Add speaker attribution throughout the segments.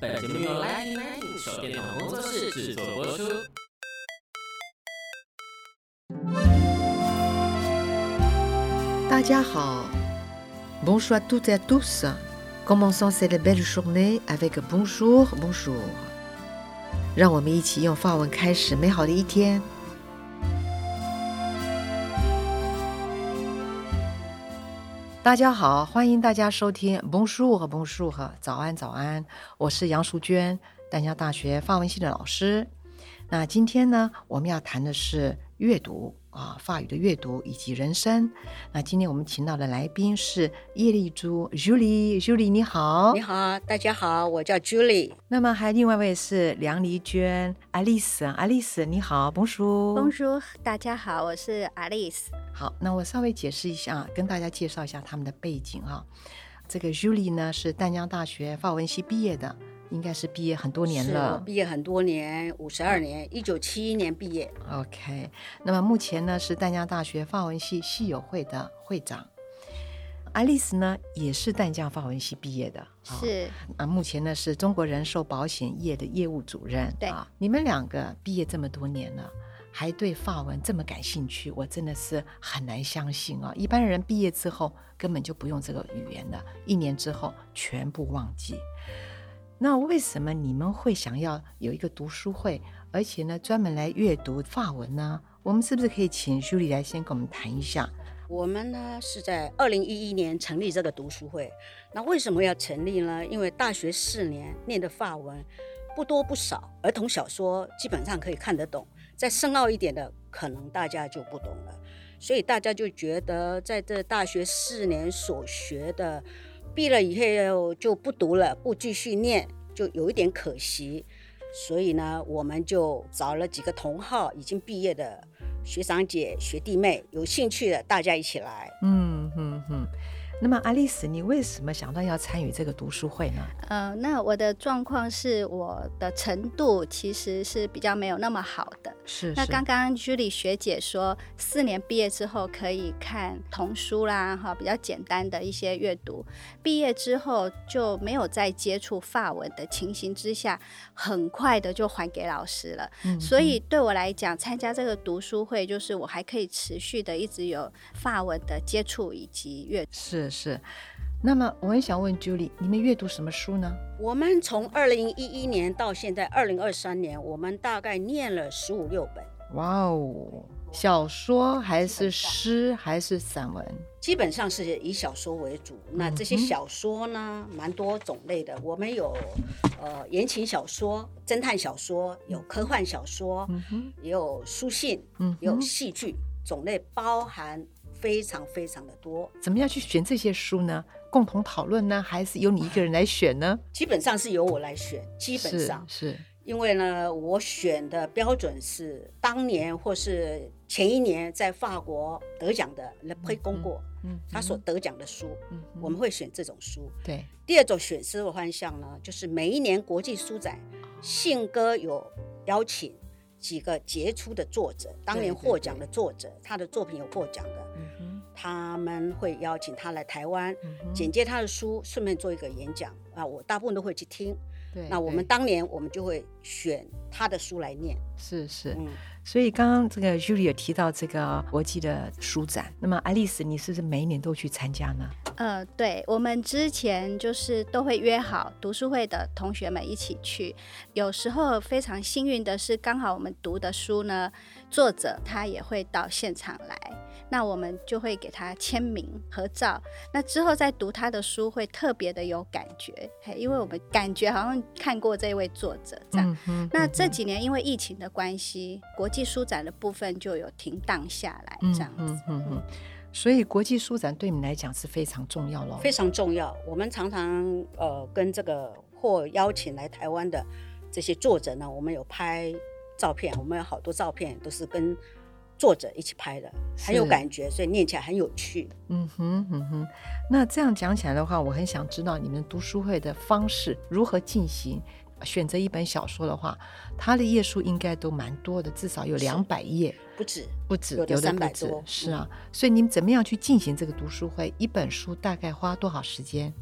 Speaker 1: 本节目由 Lightning 手电筒工作室制作播出。
Speaker 2: 大家好，Bonjour à toutes et à tous. Commençons cette belle journée avec bonjour, bonjour. 让我们一起用法文开始美好的一天。 大家好，欢迎大家收听蒙树和蒙树和早安早安，我是杨淑娟，丹江大学法文系的老师。那今天呢，我们要谈的是阅读啊，法语的阅读以及人生。那今天我们请到的来宾是叶丽珠 Julie，Julie 你好，
Speaker 3: 你好，大家好，我叫 Julie。
Speaker 2: 那么还另外一位是梁丽娟 Alice，Alice 你好，Bonjour，Bonjour，
Speaker 4: 大家好，我是 Alice。
Speaker 2: 好，那我稍微解释一下，跟大家介绍一下他们的背景啊。这个 Julie 呢是淡江大学法文系毕业的，应该是毕业很多年了。
Speaker 3: 毕业很多年，五十二年，一九七一年毕业。
Speaker 2: OK，那么目前呢是淡江大学法文系系友会的会长。爱丽丝呢也是淡江法文系毕业的，
Speaker 4: 是
Speaker 2: 啊，目前呢是中国人寿保险业的业务主任。
Speaker 4: 对
Speaker 2: 啊，你们两个毕业这么多年了。还对法文这么感兴趣，我真的是很难相信啊！一般人毕业之后根本就不用这个语言了，一年之后全部忘记。那为什么你们会想要有一个读书会，而且呢专门来阅读法文呢？我们是不是可以请 Julie 来先跟我们谈一下？
Speaker 3: 我们呢是在二零一一年成立这个读书会。那为什么要成立呢？因为大学四年念的法文不多不少，儿童小说基本上可以看得懂。再深奥一点的，可能大家就不懂了，所以大家就觉得，在这大学四年所学的，毕了以后就不读了，不继续念，就有一点可惜。所以呢，我们就找了几个同号，已经毕业的学长姐、学弟妹，有兴趣的，大家一起来。
Speaker 2: 嗯嗯嗯。那么，爱丽丝，你为什么想到要参与这个读书会呢？
Speaker 4: 呃，那我的状况是我的程度其实是比较没有那么好的。
Speaker 2: 是，是。
Speaker 4: 那刚刚 Julie 学姐说，四年毕业之后可以看童书啦，哈，比较简单的一些阅读。毕业之后就没有再接触法文的情形之下，很快的就还给老师了。嗯。所以对我来讲，参加这个读书会，就是我还可以持续的一直有法文的接触以及阅读。
Speaker 2: 是。是，那么我很想问 Julie，你们阅读什么书呢？
Speaker 3: 我们从二零一一年到现在二零二三年，我们大概念了十五六本。
Speaker 2: 哇哦，小说还是诗还是散文？
Speaker 3: 基本上是以小说为主。那这些小说呢，蛮、嗯、多种类的。我们有呃言情小说、侦探小说，有科幻小说，嗯、也有书信，嗯、也有戏剧，种类包含。非常非常的多，
Speaker 2: 怎么样去选这些书呢？共同讨论呢，还是由你一个人来选呢？
Speaker 3: 基本上是由我来选，基本上
Speaker 2: 是，是
Speaker 3: 因为呢，我选的标准是当年或是前一年在法国得奖的 Le Prix Goncourt，嗯，他所得奖的书，嗯，我们会选这种书。
Speaker 2: 对，
Speaker 3: 第二种选书的方向呢，就是每一年国际书展，信鸽有邀请。几个杰出的作者，当年获奖的作者，他的作品有获奖的，嗯，他们会邀请他来台湾，嗯，简介他的书，顺便做一个演讲啊，我大部分都会去听。对，那我们当年我们就会选他的书来念。
Speaker 2: 是是。嗯所以刚刚这个 Julie 有提到这个国际的书展，那么爱丽丝，你是不是每一年都去参加呢？
Speaker 4: 呃，对，我们之前就是都会约好读书会的同学们一起去，有时候非常幸运的是，刚好我们读的书呢，作者他也会到现场来。那我们就会给他签名合照，那之后再读他的书会特别的有感觉，嘿，因为我们感觉好像看过这位作者这样。嗯、那这几年因为疫情的关系，国际书展的部分就有停档下来，这样子。嗯嗯嗯嗯、
Speaker 2: 所以国际书展对你们来讲是非常重要了。
Speaker 3: 非常重要。我们常常呃跟这个或邀请来台湾的这些作者呢，我们有拍照片，我们有好多照片都是跟。作者一起拍的，很有感觉，所以念起来很有趣。
Speaker 2: 嗯哼，嗯哼。那这样讲起来的话，我很想知道你们读书会的方式如何进行。选择一本小说的话，它的页数应该都蛮多的，至少有两百页，
Speaker 3: 不止，
Speaker 2: 不止，
Speaker 3: 有的三百多。
Speaker 2: 是啊，所以你们怎么样去进行这个读书会？一本书大概花多少时间？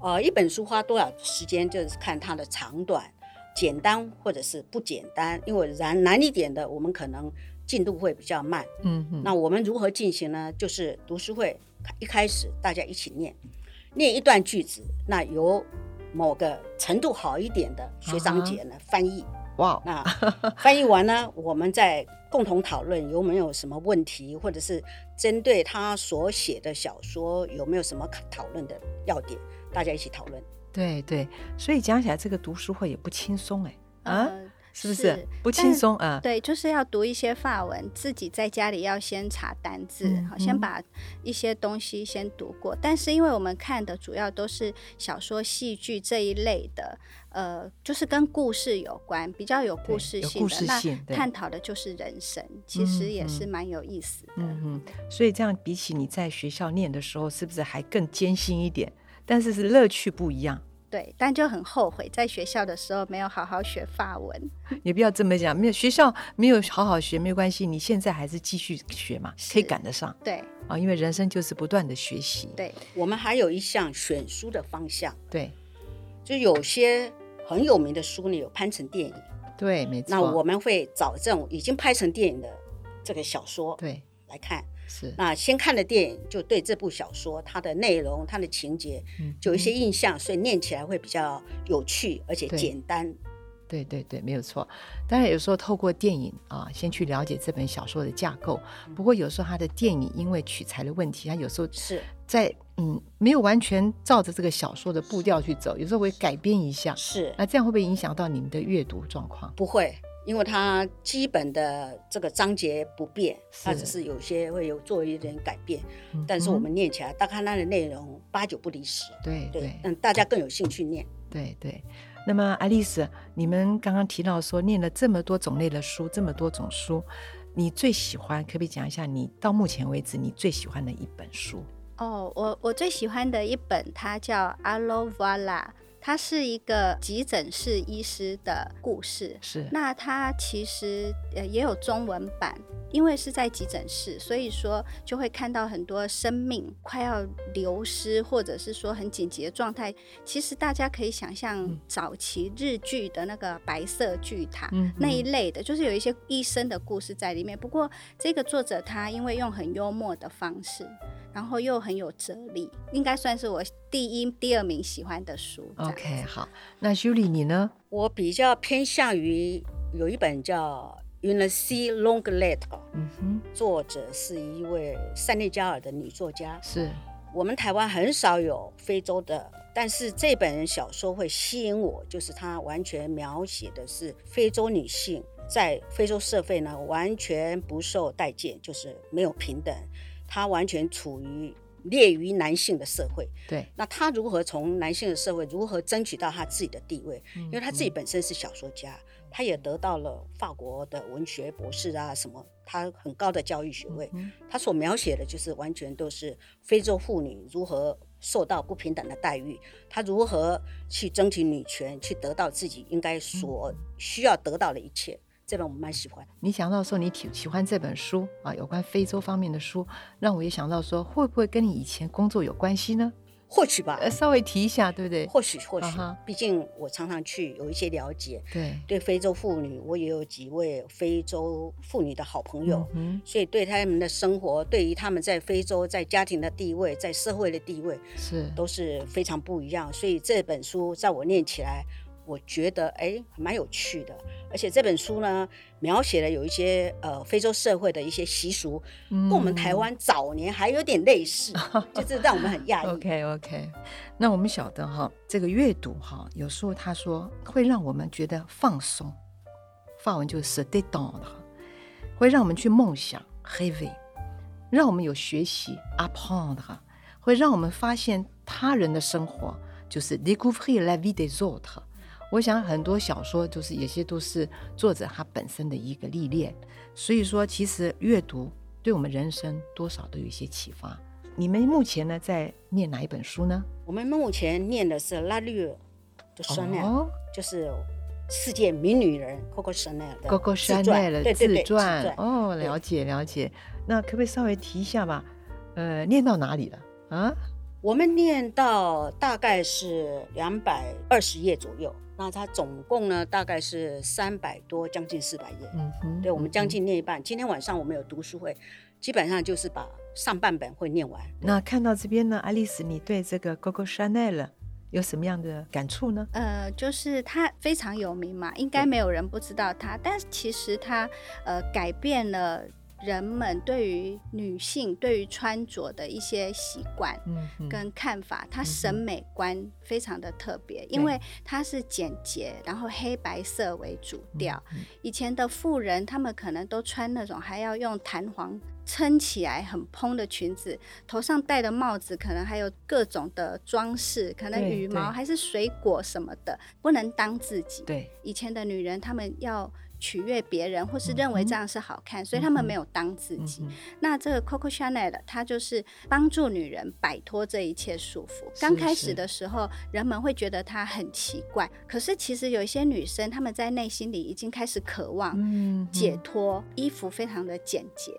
Speaker 3: 呃，一本书花多少时间，就是看它的长短，简单或者是不简单。因为难难一点的，我们可能进度会比较慢。
Speaker 2: 嗯嗯。
Speaker 3: 那我们如何进行呢？就是读书会一开始大家一起念，念一段句子，那由某个程度好一点的学长姐呢、uh huh. 翻译。
Speaker 2: 哇，
Speaker 3: 那翻译完呢，我们再共同讨论有没有什么问题，或者是针对他所写的小说有没有什么讨论的要点，大家一起讨论。
Speaker 2: 对对，所以讲起来这个读书会也不轻松哎啊。呃是不是，是不轻松啊？
Speaker 4: 对，就是要读一些法文，自己在家里要先查单字，好、嗯，先把一些东西先读过。嗯、但是因为我们看的主要都是小说、戏剧这一类的，呃，就是跟故事有关，比较有故事性的，性那探讨的就是人生，其实也是蛮有意思的。
Speaker 2: 嗯嗯，所以这样比起你在学校念的时候，是不是还更艰辛一点？但是是乐趣不一样。
Speaker 4: 对，但就很后悔在学校的时候没有好好学法文。
Speaker 2: 也不要这么讲，没有学校没有好好学没有关系，你现在还是继续学嘛，可以赶得上。
Speaker 4: 对
Speaker 2: 啊，因为人生就是不断的学习。
Speaker 4: 对，
Speaker 3: 我们还有一项选书的方向。
Speaker 2: 对，
Speaker 3: 就有些很有名的书呢，有拍成电影。
Speaker 2: 对，没错。
Speaker 3: 那我们会找这种已经拍成电影的这个小说，
Speaker 2: 对，
Speaker 3: 来看。
Speaker 2: 是，
Speaker 3: 那先看的电影就对这部小说它的内容、它的情节，就有一些印象，嗯、所以念起来会比较有趣，而且简单。
Speaker 2: 对对对，没有错。当然有时候透过电影啊，先去了解这本小说的架构。不过有时候它的电影因为取材的问题，它有时候是在嗯没有完全照着这个小说的步调去走，有时候会改编一下。
Speaker 3: 是，
Speaker 2: 那这样会不会影响到你们的阅读状况？
Speaker 3: 不会。因为它基本的这个章节不变，它只是有些会有做一点改变，是但是我们念起来，大概它的内容八九不离十。
Speaker 2: 对对，
Speaker 3: 嗯，大家更有兴趣念。
Speaker 2: 对对。那么爱丽丝，你们刚刚提到说念了这么多种类的书，这么多种书，你最喜欢可不可以讲一下你到目前为止你最喜欢的一本书？
Speaker 4: 哦，我我最喜欢的一本，它叫《Allons Voilà》。它是一个急诊室医师的故事，
Speaker 2: 是。
Speaker 4: 那它其实呃也有中文版，因为是在急诊室，所以说就会看到很多生命快要流失，或者是说很紧急的状态。其实大家可以想象早期日剧的那个白色巨塔、嗯、那一类的，就是有一些医生的故事在里面。不过这个作者他因为用很幽默的方式。然后又很有哲理，应该算是我第一、第二名喜欢的书。
Speaker 2: OK，好，那 Julie 你呢？
Speaker 3: 我比较偏向于有一本叫《Une si longue lettre》，嗯哼，作者是一位塞内加尔的女作家。
Speaker 2: 是
Speaker 3: 我们台湾很少有非洲的，但是这本小说会吸引我，就是它完全描写的是非洲女性在非洲社会呢，完全不受待见，就是没有平等。她完全处于劣于男性的社会，
Speaker 2: 对。
Speaker 3: 那他如何从男性的社会如何争取到他自己的地位？嗯、因为他自己本身是小说家，嗯、他也得到了法国的文学博士啊什么，他很高的教育学位。嗯、他所描写的就是完全都是非洲妇女如何受到不平等的待遇，他如何去争取女权，去得到自己应该所需要得到的一切。这本我蛮喜欢。
Speaker 2: 你想到说你喜喜欢这本书啊，有关非洲方面的书，让我也想到说，会不会跟你以前工作有关系呢？
Speaker 3: 或许吧，
Speaker 2: 呃，稍微提一下，对不对？
Speaker 3: 或许，或许，毕竟我常常去，有一些了解。
Speaker 2: 对，
Speaker 3: 对非洲妇女，我也有几位非洲妇女的好朋友，嗯，所以对他们的生活，对于他们在非洲在家庭的地位，在社会的地位，
Speaker 2: 是
Speaker 3: 都是非常不一样。所以这本书在我念起来。我觉得哎，蛮有趣的，而且这本书呢，描写了有一些呃非洲社会的一些习俗，嗯、跟我们台湾早年还有点类似，就是让我们很讶异。
Speaker 2: OK OK，那我们晓得哈，这个阅读哈，有时候他说会让我们觉得放松，法文就是 se détendre，会让我们去梦想 h e a v y 让我们有学习 apprendre，会让我们发现他人的生活，就是 découvrir la vie des autres。我想很多小说就是有些都是作者他本身的一个历练，所以说其实阅读对我们人生多少都有一些启发。你们目前呢在念哪一本书呢？
Speaker 3: 我们目前念的是 La Rue de Chanel，就是世界名女人 Coco Chanel 的
Speaker 2: Coco Chanel 的。自
Speaker 3: 传
Speaker 2: 哦，了解了解。那可不可以稍微提一下吧？呃，念到哪里了啊？
Speaker 3: 我们念到大概是两百二十页左右，那它总共呢大概是三百多，将近四百页。
Speaker 2: 嗯哼，
Speaker 3: 对，我们将近念一半。今天晚上我们有读书会，基本上就是把上半本会念完。
Speaker 2: 那看到这边呢，爱丽丝，你对这个 Coco Chanel 有什么样的感触呢？
Speaker 4: 呃，就是他非常有名嘛，应该没有人不知道他。但是其实他呃改变了人们对于女性对于穿着的一些习惯跟看法。他、嗯、审美观非常的特别，嗯、因为它是简洁，然后黑白色为主调。嗯、以前的富人，他们可能都穿那种还要用弹簧。撑起来很蓬的裙子，头上戴的帽子可能还有各种的装饰，可能羽毛还是水果什么的，不能当自己。
Speaker 2: 对，
Speaker 4: 以前的女人，她们要。取悦别人，或是认为这样是好看，嗯、所以他们没有当自己。那这个 Coco Chanel，它就是帮助女人摆脱这一切束缚。刚开始的时候，人们会觉得它很奇怪，可是其实有一些女生，她们在内心里已经开始渴望解脱。衣服非常的简洁，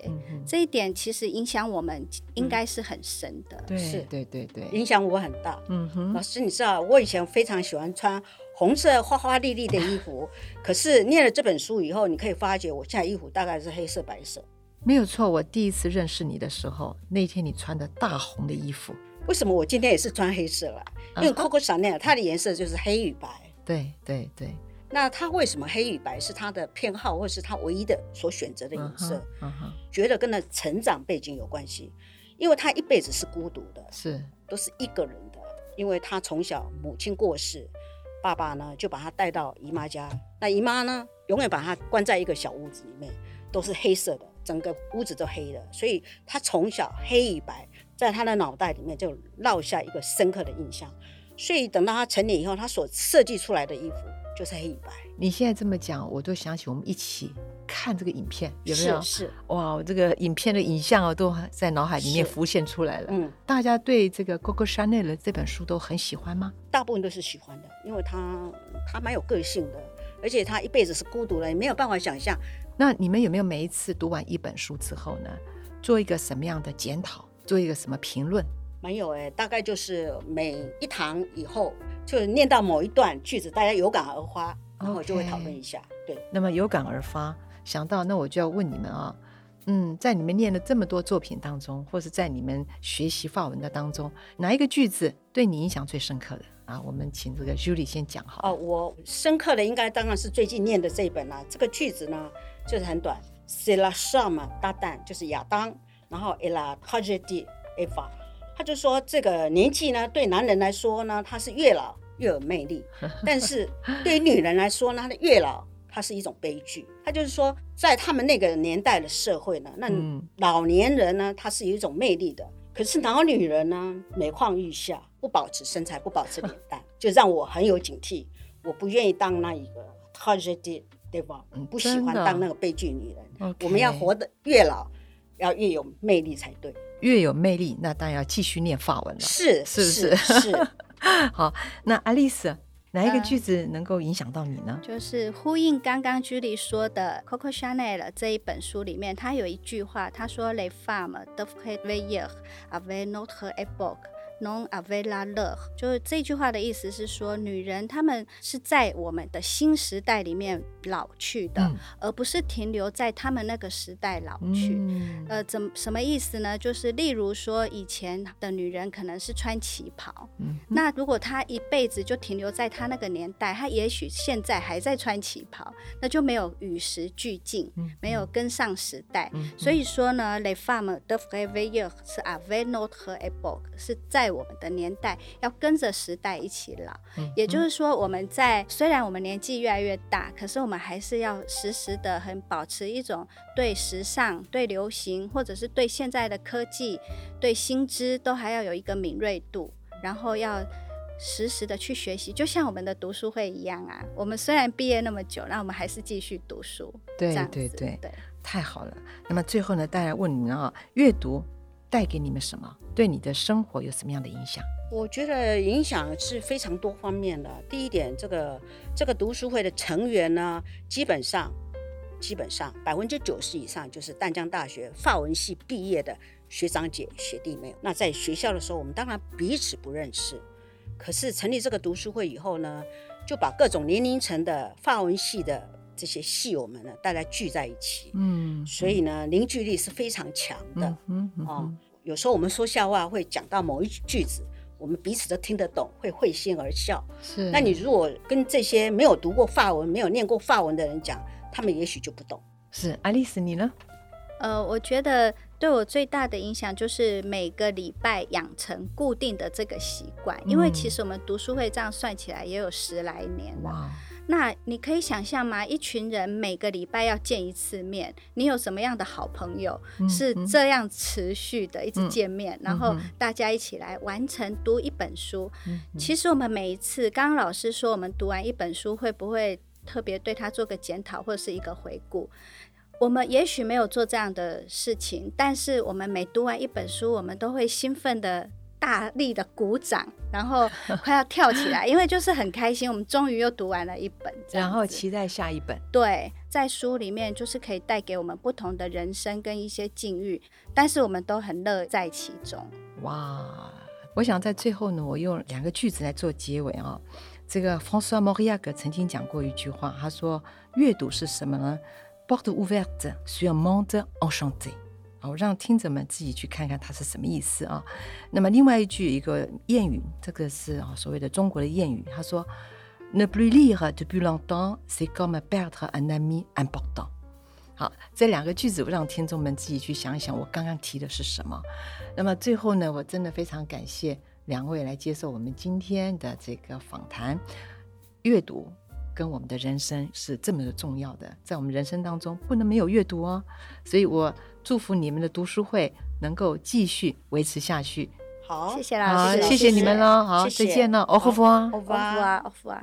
Speaker 4: 这一点其实影响我们应该是很深的。
Speaker 2: 对、
Speaker 3: 是，
Speaker 2: 对对对，
Speaker 3: 影响我很大。
Speaker 2: 嗯哼，
Speaker 3: 老师，你知道我以前非常喜欢穿。红色花花绿绿的衣服，可是念了这本书以后，你可以发觉我现在衣服大概是黑色白色。
Speaker 2: 没有错，我第一次认识你的时候，那天你穿的大红的衣服。
Speaker 3: 为什么我今天也是穿黑色了？因为 Coco Chanel 它的颜色就是黑与白。
Speaker 2: 对对对。
Speaker 3: 那它为什么黑与白是它的偏好，或是它唯一的所选择的颜色？嗯哼。觉得跟他成长背景有关系，因为他一辈子是孤独的，
Speaker 2: 是
Speaker 3: 都是一个人的，因为他从小母亲过世。爸爸呢，就把他带到姨妈家。那姨妈呢，永远把他关在一个小屋子里面，都是黑色的，整个屋子都黑的。所以他从小黑与白，在他的脑袋里面就烙下一个深刻的印象。所以等到他成年以后，他所设计出来的衣服就是黑与白。
Speaker 2: 你现在这么讲，我都想起我们一起看这个影片，有没有？
Speaker 3: 是，是
Speaker 2: 哇，这个影片的影像啊，都在脑海里面浮现出来了。嗯，大家对这个 Coco Chanel 这本书都很喜欢吗？
Speaker 3: 大部分都是喜欢的，因为他他蛮有个性的，而且他一辈子是孤独的，也没有办法想象。
Speaker 2: 那你们有没有每一次读完一本书之后呢，做一个什么样的检讨，做一个什么评论？
Speaker 3: 没有哎，大概就是每一堂以后，就念到某一段句子，大家有感而发。然后就会讨论一下.对。
Speaker 2: 那么有感而发，想到那我就要问你们啊，嗯，在你们念了这么多作品当中，或是在你们学习法文的当中，哪一个句子对你印象最深刻的啊？我们请这个 Julie 先讲好。
Speaker 3: 哦，我深刻的应该当然是最近念的这一本啦。这个句子呢，就是很短，C'est la femme d'Adam，就是亚当，然后 Elle a tragédie Eva，他就说这个年纪呢，对男人来说呢，他是越老。越有魅力，但是对于女人来说呢，她的越老，它是一种悲剧。它就是说，在他们那个年代的社会呢，那老年人呢，他是有一种魅力的。可是老女人呢，每况愈下，不保持身材，不保持脸蛋，就让我很有警惕。我不愿意当那一个 tragedy 对吧？不喜欢当那个悲剧女人。我们要活得越老，要越有魅力才对。
Speaker 2: 越有魅力，那当然要继续念法文了。
Speaker 3: 是，
Speaker 2: 是不是？
Speaker 3: 是。是
Speaker 2: 好，那爱丽丝，哪一个句子能够影响到你呢？
Speaker 4: 嗯、就是呼应刚刚 Julie 说的《Coco Chanel》这一本书里面，他有一句话，他说：“Les femmes doivent veiller avec notre époque。” Non avec la leur，就是这句话的意思是说，女人她们是在我们的新时代里面老去的，嗯、而不是停留在她们那个时代老去。嗯、呃，怎什么意思呢？就是例如说，以前的女人可能是穿旗袍，嗯、那如果她一辈子就停留在她那个年代，她也许现在还在穿旗袍，那就没有与时俱进，嗯、没有跟上时代。嗯、所以说呢，Les femmes doivent veiller avec notre époque，是在。在我们的年代要跟着时代一起老，嗯、也就是说，我们在虽然我们年纪越来越大，可是我们还是要时时的很保持一种对时尚、对流行，或者是对现在的科技、对新知，都还要有一个敏锐度，然后要时时的去学习，就像我们的读书会一样啊。我们虽然毕业那么久，那我们还是继续读书。
Speaker 2: 对对对对，太好了。那么最后呢，大家问你们啊，阅读。带给你们什么？对你的生活有什么样的影响？
Speaker 3: 我觉得影响是非常多方面的。第一点，这个这个读书会的成员呢，基本上基本上百分之九十以上就是淡江大学法文系毕业的学长姐、学弟妹。那在学校的时候，我们当然彼此不认识。可是成立这个读书会以后呢，就把各种年龄层的法文系的这些系友们呢，大家聚在一起。嗯，所以呢，凝聚力是非常强的。嗯嗯哦，有时候我们说笑话会讲到某一句子，我们彼此都听得懂，会会心而笑。是。那你如果跟这些没有读过法文、没有念过法文的人讲，他们也许就不懂。
Speaker 2: 是，爱丽丝，你呢？
Speaker 4: 呃，我觉得对我最大的影响就是每个礼拜养成固定的这个习惯，嗯、因为其实我们读书会这样算起来也有十来年了。哇那你可以想象吗？一群人每个礼拜要见一次面，你有什么样的好朋友是这样持续的一直见面，嗯、然后大家一起来完成读一本书？嗯、其实我们每一次，刚刚老师说我们读完一本书会不会特别对他做个检讨或者是一个回顾？我们也许没有做这样的事情，但是我们每读完一本书，我们都会兴奋的。大力的鼓掌，然后快要跳起来，因为就是很开心，我们终于又读完了一本，
Speaker 2: 然后期待下一本。
Speaker 4: 对，在书里面就是可以带给我们不同的人生跟一些境遇，但是我们都很乐在其中。
Speaker 2: 哇，我想在最后呢，我用两个句子来做结尾啊、哦。这个 François Mauriac 曾经讲过一句话，他说：“阅读是什么呢？Porte ouverte sur un monde enchanté。”我让听者们自己去看看它是什么意思啊。那么另外一句一个谚语，这个是啊所谓的中国的谚语，他说：“Ne plus lire depuis longtemps, c'est comme perdre un ami important。”好，这两个句子我让听众们自己去想一想，我刚刚提的是什么。那么最后呢，我真的非常感谢两位来接受我们今天的这个访谈。阅读跟我们的人生是这么的重要的，在我们人生当中不能没有阅读哦。所以我。祝福你们的读书会能够继续维持下去。
Speaker 3: 好，
Speaker 4: 谢谢老师，
Speaker 2: 谢谢你们了。好，再见了，au
Speaker 4: revoir，au revoir，au revoir。